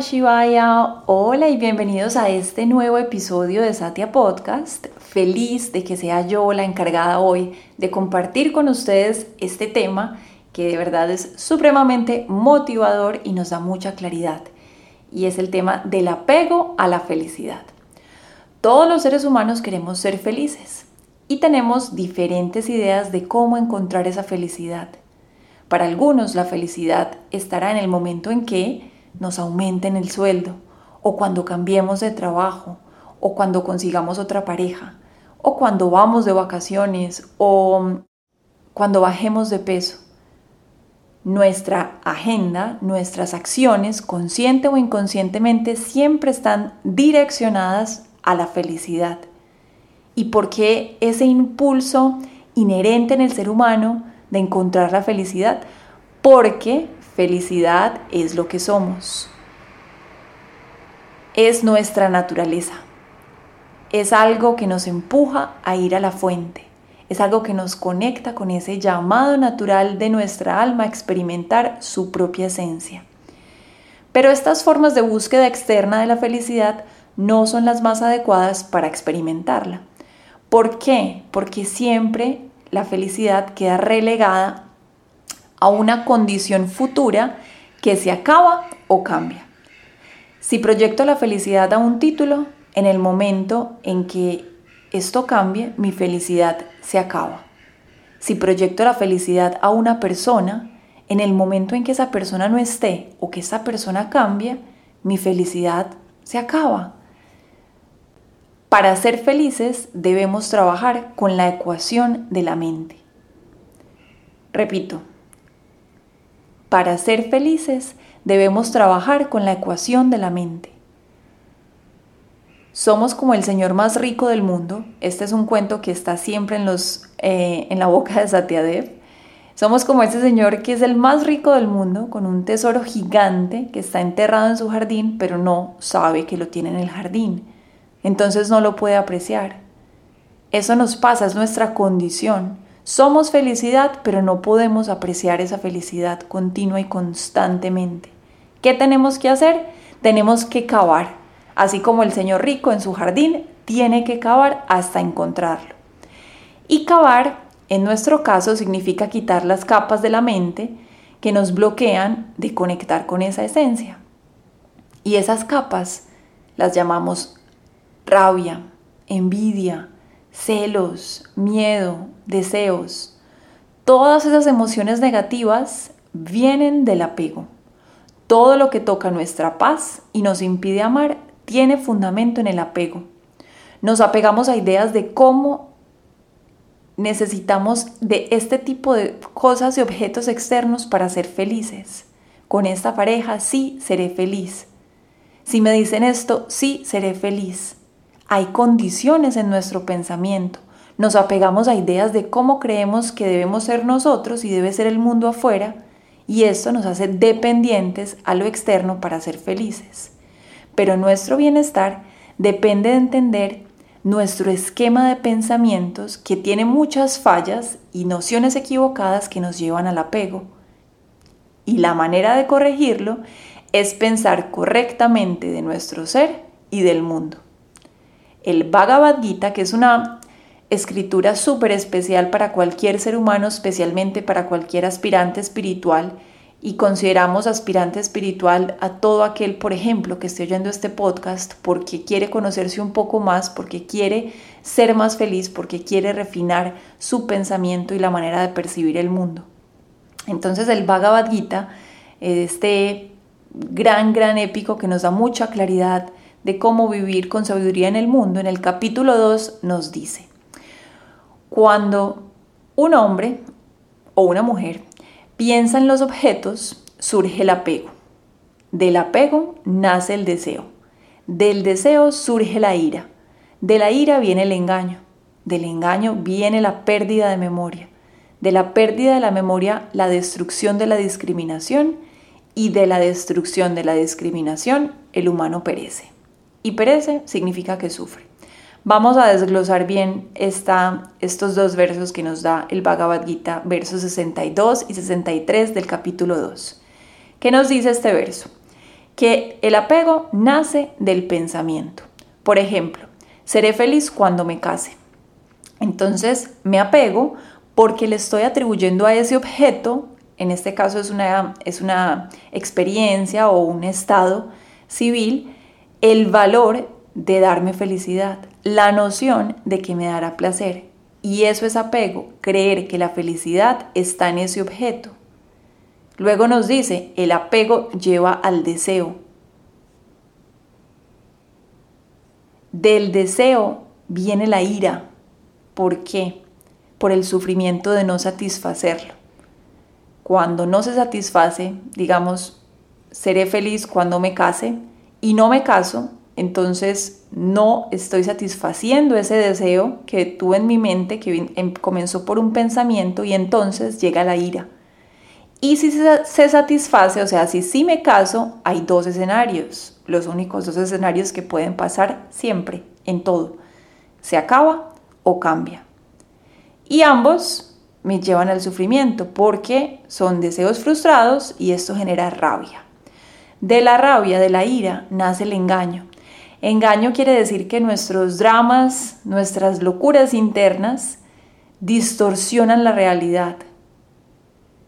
Shivaya, hola y bienvenidos a este nuevo episodio de Satya Podcast. Feliz de que sea yo la encargada hoy de compartir con ustedes este tema que de verdad es supremamente motivador y nos da mucha claridad. Y es el tema del apego a la felicidad. Todos los seres humanos queremos ser felices y tenemos diferentes ideas de cómo encontrar esa felicidad. Para algunos la felicidad estará en el momento en que nos aumenten el sueldo, o cuando cambiemos de trabajo, o cuando consigamos otra pareja, o cuando vamos de vacaciones, o cuando bajemos de peso. Nuestra agenda, nuestras acciones, consciente o inconscientemente, siempre están direccionadas a la felicidad. ¿Y por qué ese impulso inherente en el ser humano de encontrar la felicidad? Porque Felicidad es lo que somos. Es nuestra naturaleza. Es algo que nos empuja a ir a la fuente. Es algo que nos conecta con ese llamado natural de nuestra alma a experimentar su propia esencia. Pero estas formas de búsqueda externa de la felicidad no son las más adecuadas para experimentarla. ¿Por qué? Porque siempre la felicidad queda relegada a una condición futura que se acaba o cambia. Si proyecto la felicidad a un título, en el momento en que esto cambie, mi felicidad se acaba. Si proyecto la felicidad a una persona, en el momento en que esa persona no esté o que esa persona cambie, mi felicidad se acaba. Para ser felices debemos trabajar con la ecuación de la mente. Repito, para ser felices debemos trabajar con la ecuación de la mente. Somos como el señor más rico del mundo. Este es un cuento que está siempre en, los, eh, en la boca de Satyadev. Somos como ese señor que es el más rico del mundo, con un tesoro gigante que está enterrado en su jardín, pero no sabe que lo tiene en el jardín. Entonces no lo puede apreciar. Eso nos pasa, es nuestra condición. Somos felicidad, pero no podemos apreciar esa felicidad continua y constantemente. ¿Qué tenemos que hacer? Tenemos que cavar, así como el señor rico en su jardín tiene que cavar hasta encontrarlo. Y cavar, en nuestro caso, significa quitar las capas de la mente que nos bloquean de conectar con esa esencia. Y esas capas las llamamos rabia, envidia, celos, miedo, deseos. Todas esas emociones negativas vienen del apego. Todo lo que toca nuestra paz y nos impide amar tiene fundamento en el apego. Nos apegamos a ideas de cómo necesitamos de este tipo de cosas y objetos externos para ser felices. Con esta pareja sí seré feliz. Si me dicen esto, sí seré feliz. Hay condiciones en nuestro pensamiento. Nos apegamos a ideas de cómo creemos que debemos ser nosotros y debe ser el mundo afuera, y esto nos hace dependientes a lo externo para ser felices. Pero nuestro bienestar depende de entender nuestro esquema de pensamientos que tiene muchas fallas y nociones equivocadas que nos llevan al apego. Y la manera de corregirlo es pensar correctamente de nuestro ser y del mundo el Bhagavad Gita, que es una escritura súper especial para cualquier ser humano, especialmente para cualquier aspirante espiritual, y consideramos aspirante espiritual a todo aquel, por ejemplo, que esté oyendo este podcast porque quiere conocerse un poco más, porque quiere ser más feliz, porque quiere refinar su pensamiento y la manera de percibir el mundo. Entonces el Bhagavad Gita, este gran, gran épico que nos da mucha claridad de cómo vivir con sabiduría en el mundo, en el capítulo 2 nos dice, cuando un hombre o una mujer piensa en los objetos, surge el apego. Del apego nace el deseo. Del deseo surge la ira. De la ira viene el engaño. Del engaño viene la pérdida de memoria. De la pérdida de la memoria, la destrucción de la discriminación. Y de la destrucción de la discriminación, el humano perece. Y perece significa que sufre. Vamos a desglosar bien esta, estos dos versos que nos da el Bhagavad Gita, versos 62 y 63 del capítulo 2. ¿Qué nos dice este verso? Que el apego nace del pensamiento. Por ejemplo, seré feliz cuando me case. Entonces me apego porque le estoy atribuyendo a ese objeto, en este caso es una, es una experiencia o un estado civil, el valor de darme felicidad, la noción de que me dará placer. Y eso es apego, creer que la felicidad está en ese objeto. Luego nos dice, el apego lleva al deseo. Del deseo viene la ira. ¿Por qué? Por el sufrimiento de no satisfacerlo. Cuando no se satisface, digamos, seré feliz cuando me case y no me caso, entonces no estoy satisfaciendo ese deseo que tuve en mi mente, que em, comenzó por un pensamiento y entonces llega la ira. Y si se satisface, o sea, si sí me caso, hay dos escenarios, los únicos dos escenarios que pueden pasar siempre, en todo. Se acaba o cambia. Y ambos me llevan al sufrimiento porque son deseos frustrados y esto genera rabia. De la rabia, de la ira, nace el engaño. Engaño quiere decir que nuestros dramas, nuestras locuras internas, distorsionan la realidad.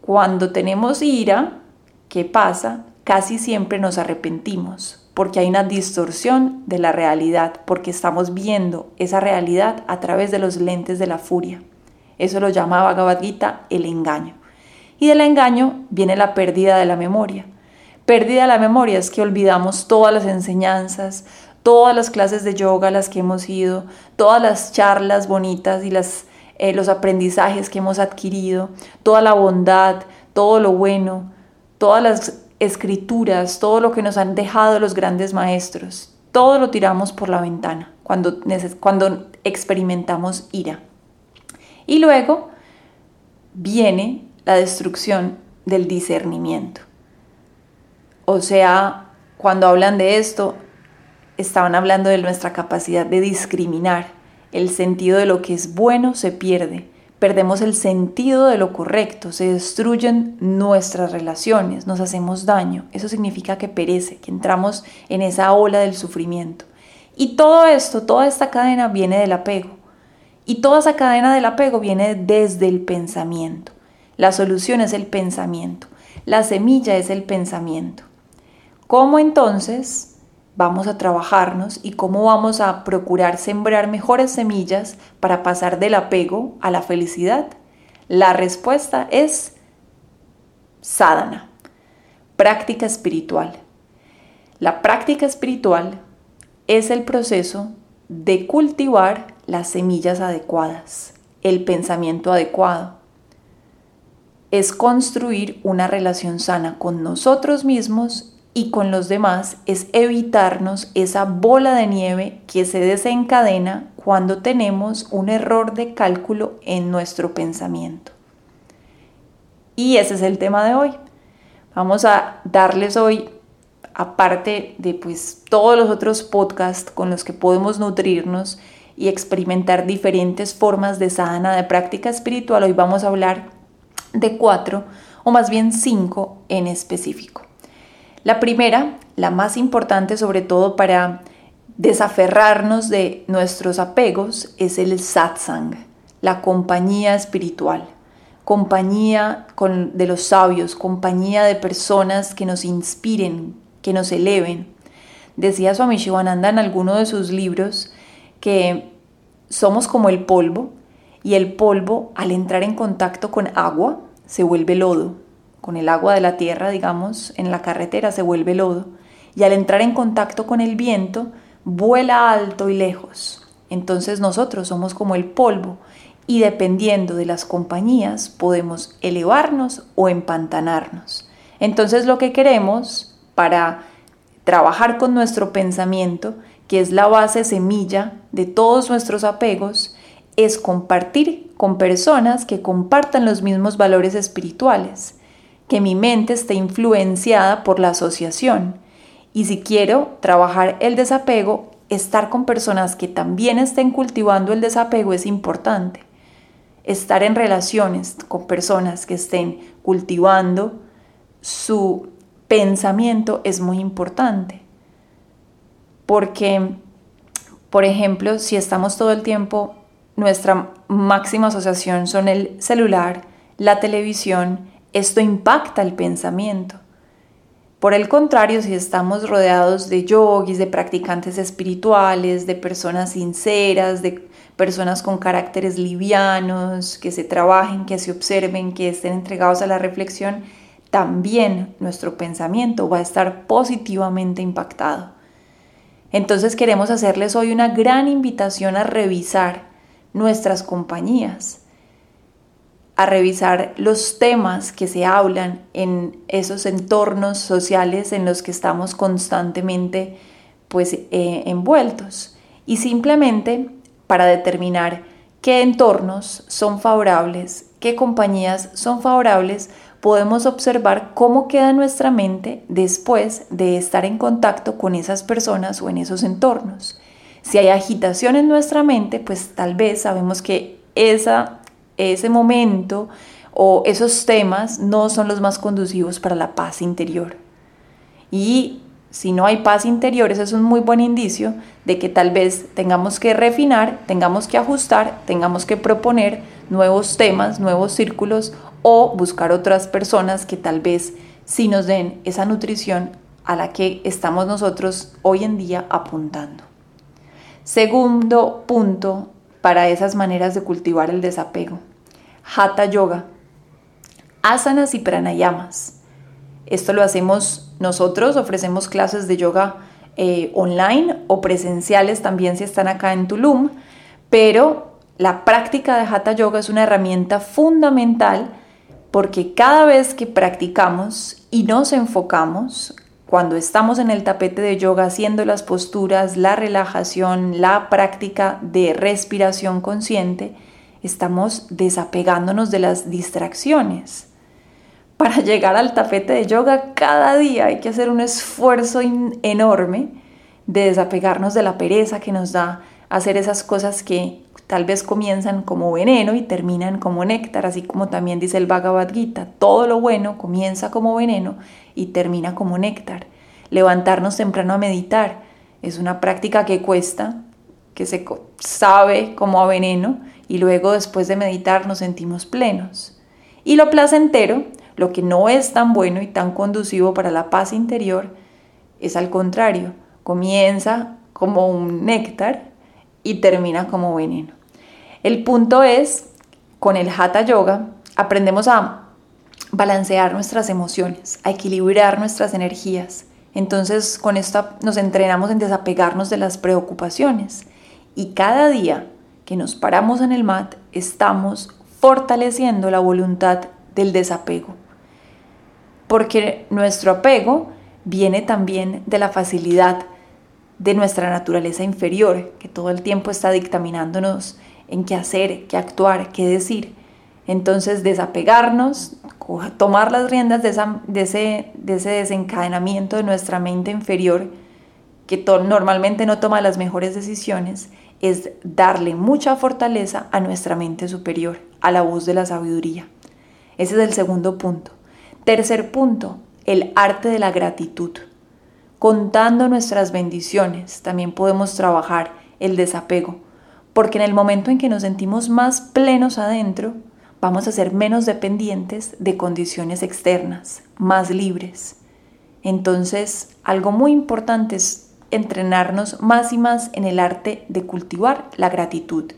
Cuando tenemos ira, ¿qué pasa? Casi siempre nos arrepentimos porque hay una distorsión de la realidad, porque estamos viendo esa realidad a través de los lentes de la furia. Eso lo llamaba Bhagavad Gita el engaño. Y del engaño viene la pérdida de la memoria. Pérdida de la memoria es que olvidamos todas las enseñanzas, todas las clases de yoga las que hemos ido, todas las charlas bonitas y las, eh, los aprendizajes que hemos adquirido, toda la bondad, todo lo bueno, todas las escrituras, todo lo que nos han dejado los grandes maestros, todo lo tiramos por la ventana cuando, cuando experimentamos ira. Y luego viene la destrucción del discernimiento. O sea, cuando hablan de esto, estaban hablando de nuestra capacidad de discriminar. El sentido de lo que es bueno se pierde. Perdemos el sentido de lo correcto, se destruyen nuestras relaciones, nos hacemos daño. Eso significa que perece, que entramos en esa ola del sufrimiento. Y todo esto, toda esta cadena viene del apego. Y toda esa cadena del apego viene desde el pensamiento. La solución es el pensamiento. La semilla es el pensamiento. ¿Cómo entonces vamos a trabajarnos y cómo vamos a procurar sembrar mejores semillas para pasar del apego a la felicidad? La respuesta es sadhana, práctica espiritual. La práctica espiritual es el proceso de cultivar las semillas adecuadas, el pensamiento adecuado. Es construir una relación sana con nosotros mismos y con los demás es evitarnos esa bola de nieve que se desencadena cuando tenemos un error de cálculo en nuestro pensamiento. Y ese es el tema de hoy. Vamos a darles hoy, aparte de pues todos los otros podcasts con los que podemos nutrirnos y experimentar diferentes formas de sadhana, de práctica espiritual, hoy vamos a hablar de cuatro o más bien cinco en específico. La primera, la más importante sobre todo para desaferrarnos de nuestros apegos, es el satsang, la compañía espiritual, compañía de los sabios, compañía de personas que nos inspiren, que nos eleven. Decía Swami Shivananda en alguno de sus libros que somos como el polvo y el polvo al entrar en contacto con agua se vuelve lodo con el agua de la tierra, digamos, en la carretera se vuelve lodo y al entrar en contacto con el viento vuela alto y lejos. Entonces nosotros somos como el polvo y dependiendo de las compañías podemos elevarnos o empantanarnos. Entonces lo que queremos para trabajar con nuestro pensamiento, que es la base semilla de todos nuestros apegos, es compartir con personas que compartan los mismos valores espirituales, que mi mente esté influenciada por la asociación. Y si quiero trabajar el desapego, estar con personas que también estén cultivando el desapego es importante. Estar en relaciones con personas que estén cultivando su pensamiento es muy importante. Porque, por ejemplo, si estamos todo el tiempo, nuestra máxima asociación son el celular, la televisión, esto impacta el pensamiento. Por el contrario, si estamos rodeados de yogis, de practicantes espirituales, de personas sinceras, de personas con caracteres livianos, que se trabajen, que se observen, que estén entregados a la reflexión, también nuestro pensamiento va a estar positivamente impactado. Entonces queremos hacerles hoy una gran invitación a revisar nuestras compañías, a revisar los temas que se hablan en esos entornos sociales en los que estamos constantemente pues eh, envueltos y simplemente para determinar qué entornos son favorables, qué compañías son favorables, podemos observar cómo queda nuestra mente después de estar en contacto con esas personas o en esos entornos. Si hay agitación en nuestra mente, pues tal vez sabemos que esa, ese momento o esos temas no son los más conducivos para la paz interior. Y si no hay paz interior, ese es un muy buen indicio de que tal vez tengamos que refinar, tengamos que ajustar, tengamos que proponer nuevos temas, nuevos círculos o buscar otras personas que tal vez sí nos den esa nutrición a la que estamos nosotros hoy en día apuntando. Segundo punto para esas maneras de cultivar el desapego. Hatha Yoga. Asanas y pranayamas. Esto lo hacemos nosotros, ofrecemos clases de yoga eh, online o presenciales también si están acá en Tulum, pero la práctica de Hatha Yoga es una herramienta fundamental porque cada vez que practicamos y nos enfocamos, cuando estamos en el tapete de yoga haciendo las posturas, la relajación, la práctica de respiración consciente, estamos desapegándonos de las distracciones. Para llegar al tapete de yoga cada día hay que hacer un esfuerzo enorme de desapegarnos de la pereza que nos da hacer esas cosas que tal vez comienzan como veneno y terminan como néctar, así como también dice el Bhagavad Gita, todo lo bueno comienza como veneno y termina como néctar. Levantarnos temprano a meditar es una práctica que cuesta, que se sabe como a veneno y luego después de meditar nos sentimos plenos. Y lo placentero, lo que no es tan bueno y tan conducivo para la paz interior, es al contrario, comienza como un néctar y termina como veneno. El punto es, con el Hatha Yoga, aprendemos a balancear nuestras emociones, a equilibrar nuestras energías. Entonces, con esto nos entrenamos en desapegarnos de las preocupaciones. Y cada día que nos paramos en el mat, estamos fortaleciendo la voluntad del desapego. Porque nuestro apego viene también de la facilidad de nuestra naturaleza inferior, que todo el tiempo está dictaminándonos en qué hacer, qué actuar, qué decir. Entonces desapegarnos, tomar las riendas de, ese, de ese, desencadenamiento de nuestra mente inferior, que normalmente no toma las mejores decisiones, es darle mucha fortaleza a nuestra mente superior, a la voz de la sabiduría. Ese es el segundo punto. Tercer punto, el arte de la gratitud contando nuestras bendiciones, también podemos trabajar el desapego, porque en el momento en que nos sentimos más plenos adentro, vamos a ser menos dependientes de condiciones externas, más libres. Entonces, algo muy importante es entrenarnos más y más en el arte de cultivar la gratitud.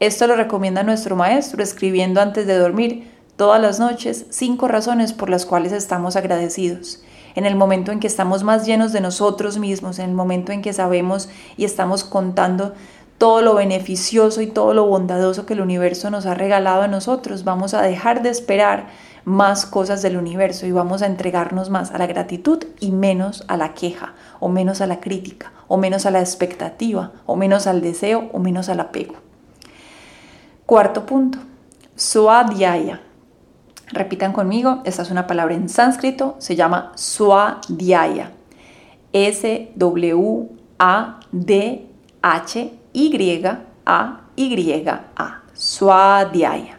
Esto lo recomienda nuestro maestro escribiendo antes de dormir todas las noches cinco razones por las cuales estamos agradecidos en el momento en que estamos más llenos de nosotros mismos, en el momento en que sabemos y estamos contando todo lo beneficioso y todo lo bondadoso que el universo nos ha regalado a nosotros. Vamos a dejar de esperar, más cosas del universo y vamos a entregarnos más a la gratitud y menos a la queja o menos a la crítica o menos a la expectativa o menos al deseo o menos al apego. Cuarto punto, Swadhyaya. Repitan conmigo, esta es una palabra en sánscrito, se llama Swadhyaya. S-W-A-D-H-Y-A-Y-A. Swadhyaya,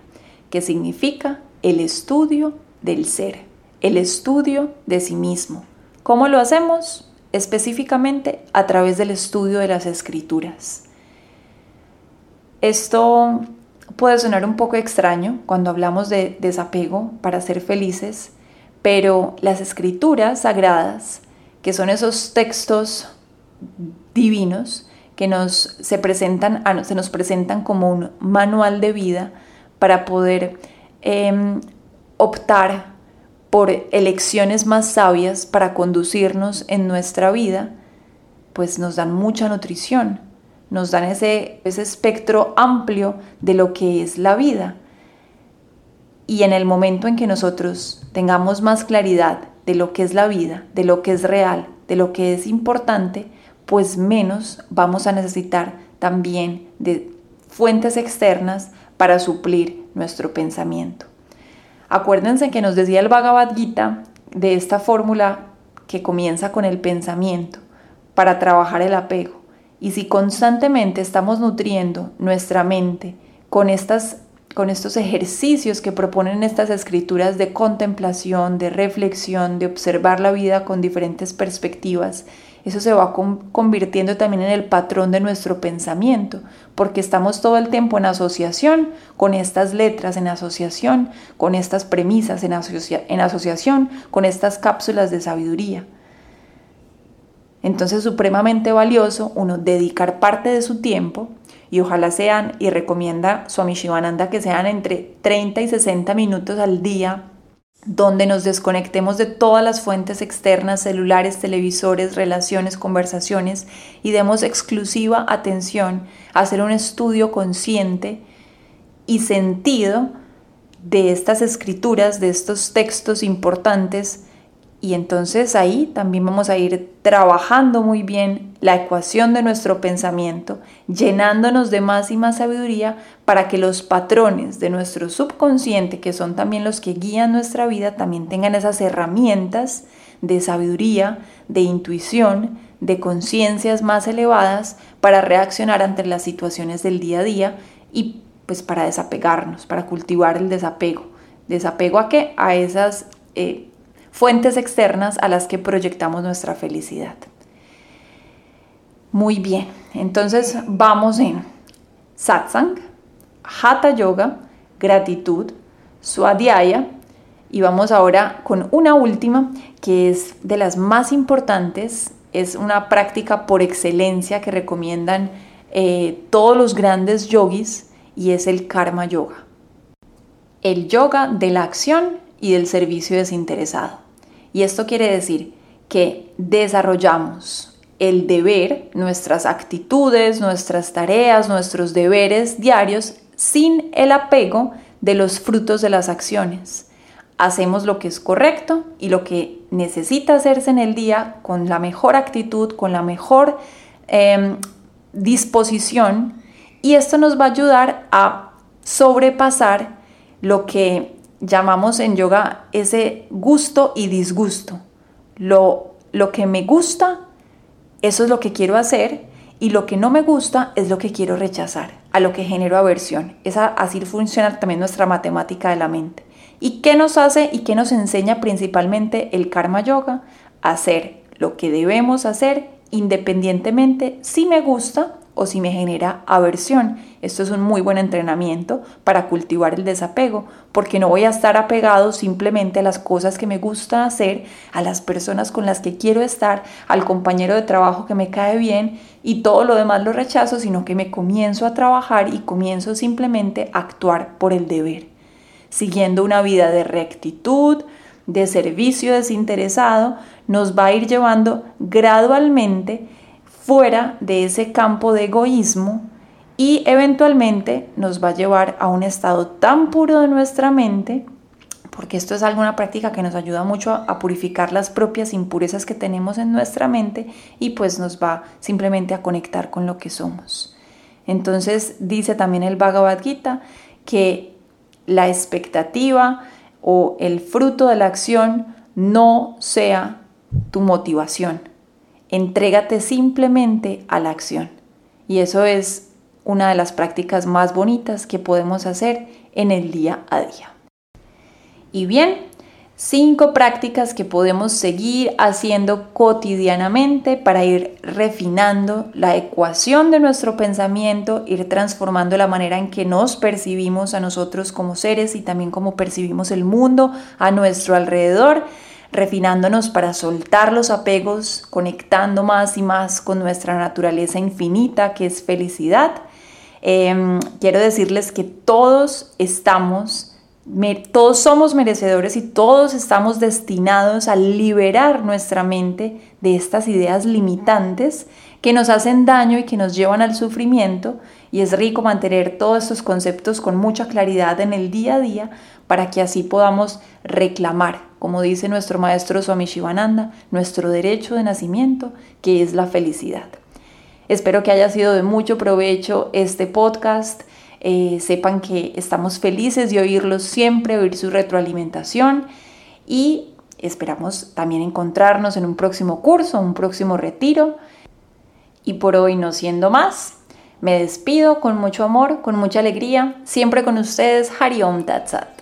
que significa el estudio del ser, el estudio de sí mismo. ¿Cómo lo hacemos? Específicamente a través del estudio de las escrituras. Esto puede sonar un poco extraño cuando hablamos de desapego para ser felices, pero las escrituras sagradas, que son esos textos divinos que nos, se, presentan, se nos presentan como un manual de vida para poder em, optar por elecciones más sabias para conducirnos en nuestra vida, pues nos dan mucha nutrición nos dan ese, ese espectro amplio de lo que es la vida. Y en el momento en que nosotros tengamos más claridad de lo que es la vida, de lo que es real, de lo que es importante, pues menos vamos a necesitar también de fuentes externas para suplir nuestro pensamiento. Acuérdense que nos decía el Bhagavad Gita de esta fórmula que comienza con el pensamiento para trabajar el apego. Y si constantemente estamos nutriendo nuestra mente con, estas, con estos ejercicios que proponen estas escrituras de contemplación, de reflexión, de observar la vida con diferentes perspectivas, eso se va convirtiendo también en el patrón de nuestro pensamiento, porque estamos todo el tiempo en asociación con estas letras, en asociación con estas premisas, en, en asociación con estas cápsulas de sabiduría. Entonces, supremamente valioso uno dedicar parte de su tiempo y ojalá sean, y recomienda Swami Shivananda que sean entre 30 y 60 minutos al día donde nos desconectemos de todas las fuentes externas, celulares, televisores, relaciones, conversaciones y demos exclusiva atención a hacer un estudio consciente y sentido de estas escrituras, de estos textos importantes y entonces ahí también vamos a ir trabajando muy bien la ecuación de nuestro pensamiento, llenándonos de más y más sabiduría para que los patrones de nuestro subconsciente, que son también los que guían nuestra vida, también tengan esas herramientas de sabiduría, de intuición, de conciencias más elevadas para reaccionar ante las situaciones del día a día y pues para desapegarnos, para cultivar el desapego. ¿Desapego a qué? A esas... Eh, fuentes externas a las que proyectamos nuestra felicidad. Muy bien, entonces vamos en satsang, hatha yoga, gratitud, swadhyaya y vamos ahora con una última que es de las más importantes, es una práctica por excelencia que recomiendan eh, todos los grandes yogis y es el karma yoga. El yoga de la acción y del servicio desinteresado. Y esto quiere decir que desarrollamos el deber, nuestras actitudes, nuestras tareas, nuestros deberes diarios sin el apego de los frutos de las acciones. Hacemos lo que es correcto y lo que necesita hacerse en el día con la mejor actitud, con la mejor em, disposición y esto nos va a ayudar a sobrepasar lo que llamamos en yoga ese gusto y disgusto. Lo, lo que me gusta, eso es lo que quiero hacer y lo que no me gusta es lo que quiero rechazar, a lo que genero aversión. Esa, así funciona también nuestra matemática de la mente. ¿Y qué nos hace y qué nos enseña principalmente el karma yoga? Hacer lo que debemos hacer independientemente si me gusta o si me genera aversión. Esto es un muy buen entrenamiento para cultivar el desapego, porque no voy a estar apegado simplemente a las cosas que me gusta hacer, a las personas con las que quiero estar, al compañero de trabajo que me cae bien y todo lo demás lo rechazo, sino que me comienzo a trabajar y comienzo simplemente a actuar por el deber, siguiendo una vida de rectitud, de servicio desinteresado, nos va a ir llevando gradualmente fuera de ese campo de egoísmo y eventualmente nos va a llevar a un estado tan puro de nuestra mente, porque esto es alguna práctica que nos ayuda mucho a, purificar las propias impurezas que tenemos en nuestra mente y pues nos va simplemente a conectar con lo que somos. Entonces dice también el Bhagavad Gita que la expectativa o el fruto de la acción no sea tu motivación. Entrégate simplemente a la acción. Y eso es una de las prácticas más bonitas que podemos hacer en el día a día. Y bien, cinco prácticas que podemos seguir haciendo cotidianamente para ir refinando la ecuación de nuestro pensamiento, ir transformando la manera en que nos percibimos a nosotros como seres y también cómo percibimos el mundo a nuestro alrededor, refinándonos para soltar los apegos, conectando más y más con nuestra naturaleza infinita que es felicidad. Em, quiero decirles que todos estamos todos somos merecedores y todos estamos destinados a liberar nuestra mente de estas ideas limitantes que nos hacen daño y que nos llevan al sufrimiento y es rico mantener todos estos conceptos con mucha claridad en el día a día para que así podamos reclamar, como dice nuestro maestro Swami Shivananda, nuestro derecho de nacimiento, que es la felicidad. Espero que haya sido de mucho provecho este podcast. Eh, sepan que estamos felices de oírlos siempre, oír su retroalimentación y esperamos también encontrarnos en un próximo curso, un próximo retiro. Y por hoy no siendo más, me despido con mucho amor, con mucha alegría, siempre con ustedes, Hariom Tatsat.